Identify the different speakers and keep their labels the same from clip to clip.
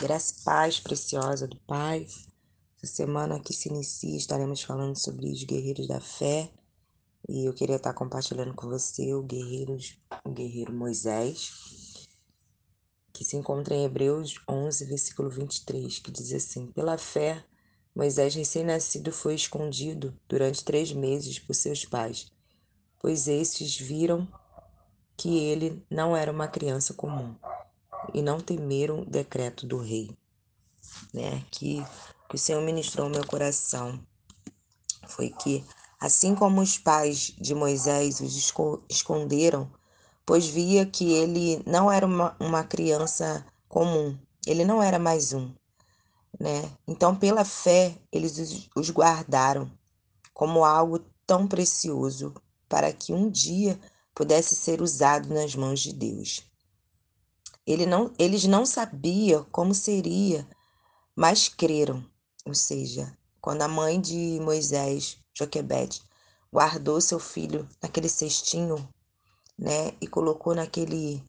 Speaker 1: Graça e paz preciosa do Pai. Essa semana que se inicia, estaremos falando sobre os guerreiros da fé. E eu queria estar compartilhando com você o guerreiro, o guerreiro Moisés, que se encontra em Hebreus 11, versículo 23, que diz assim: Pela fé, Moisés, recém-nascido, foi escondido durante três meses por seus pais, pois estes viram que ele não era uma criança comum e não temeram o decreto do rei. Né? Que, que o Senhor ministrou meu coração foi que, assim como os pais de Moisés os esconderam, pois via que ele não era uma, uma criança comum, ele não era mais um. Né? Então, pela fé, eles os, os guardaram como algo tão precioso para que um dia pudesse ser usado nas mãos de Deus. Ele não, eles não sabiam como seria, mas creram. Ou seja, quando a mãe de Moisés, Joquebede, guardou seu filho naquele cestinho, né, e colocou naquele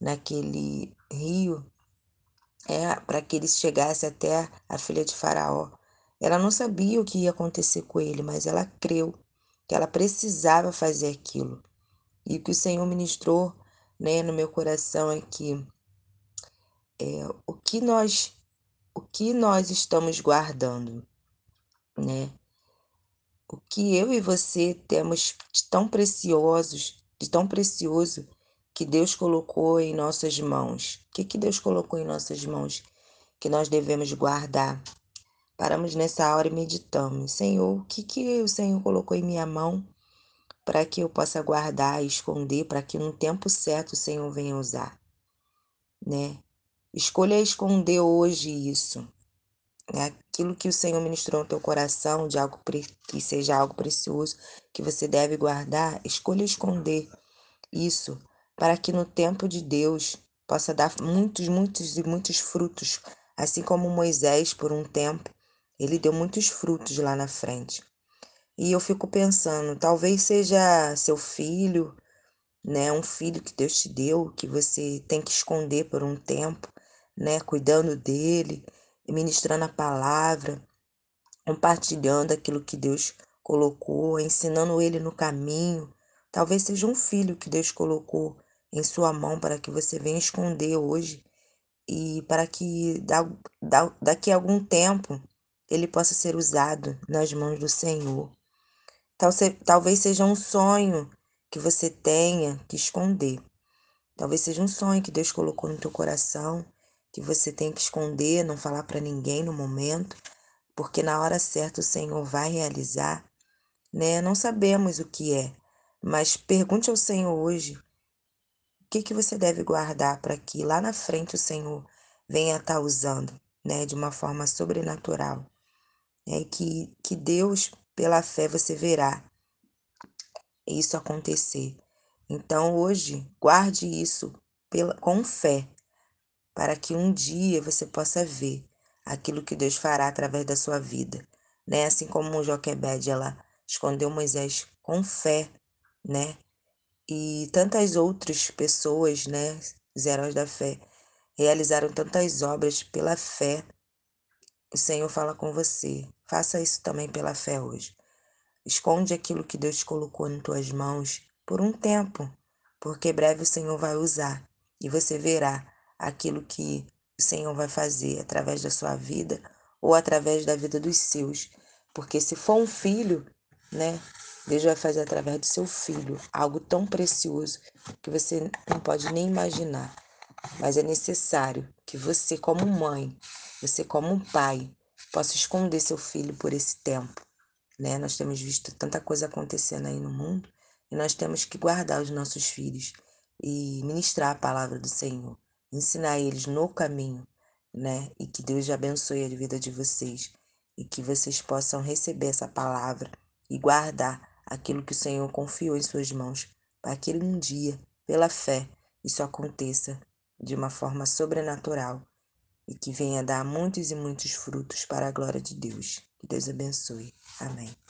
Speaker 1: naquele rio, é, para que ele chegasse até a filha de Faraó. Ela não sabia o que ia acontecer com ele, mas ela creu que ela precisava fazer aquilo. E o que o Senhor ministrou né, no meu coração é que é, o que nós o que nós estamos guardando, né? O que eu e você temos de tão preciosos, de tão precioso que Deus colocou em nossas mãos. O que, que Deus colocou em nossas mãos que nós devemos guardar? Paramos nessa hora e meditamos. Senhor, o que, que o Senhor colocou em minha mão para que eu possa guardar e esconder, para que no tempo certo o Senhor venha usar? Né? Escolha esconder hoje isso. É aquilo que o Senhor ministrou no teu coração, de algo que seja algo precioso, que você deve guardar, escolha esconder isso, para que no tempo de Deus possa dar muitos, muitos e muitos frutos, assim como Moisés, por um tempo, ele deu muitos frutos lá na frente. E eu fico pensando, talvez seja seu filho, né, um filho que Deus te deu, que você tem que esconder por um tempo, né, cuidando dele, ministrando a palavra, compartilhando aquilo que Deus colocou, ensinando ele no caminho. Talvez seja um filho que Deus colocou em sua mão para que você venha esconder hoje e para que daqui a algum tempo ele possa ser usado nas mãos do Senhor. Talvez seja um sonho que você tenha que esconder. Talvez seja um sonho que Deus colocou no teu coração que você tem que esconder, não falar para ninguém no momento, porque na hora certa o Senhor vai realizar, né? Não sabemos o que é, mas pergunte ao Senhor hoje o que que você deve guardar para que lá na frente o Senhor venha estar tá usando, né, de uma forma sobrenatural. É que que Deus, pela fé você verá isso acontecer. Então hoje guarde isso pela, com fé, para que um dia você possa ver aquilo que Deus fará através da sua vida, né? Assim como Joquebede, ela escondeu Moisés com fé, né? E tantas outras pessoas, né, os heróis da fé, realizaram tantas obras pela fé. O Senhor fala com você. Faça isso também pela fé hoje. Esconde aquilo que Deus colocou em tuas mãos por um tempo, porque breve o Senhor vai usar e você verá aquilo que o Senhor vai fazer através da sua vida ou através da vida dos seus. Porque se for um filho, né? Deus vai fazer através do seu filho algo tão precioso que você não pode nem imaginar. Mas é necessário que você, como mãe, você, como pai, possa esconder seu filho por esse tempo. Né? Nós temos visto tanta coisa acontecendo aí no mundo e nós temos que guardar os nossos filhos e ministrar a palavra do Senhor ensinar eles no caminho, né? E que Deus abençoe a vida de vocês e que vocês possam receber essa palavra e guardar aquilo que o Senhor confiou em suas mãos, para que um dia, pela fé, isso aconteça de uma forma sobrenatural e que venha dar muitos e muitos frutos para a glória de Deus. Que Deus abençoe. Amém.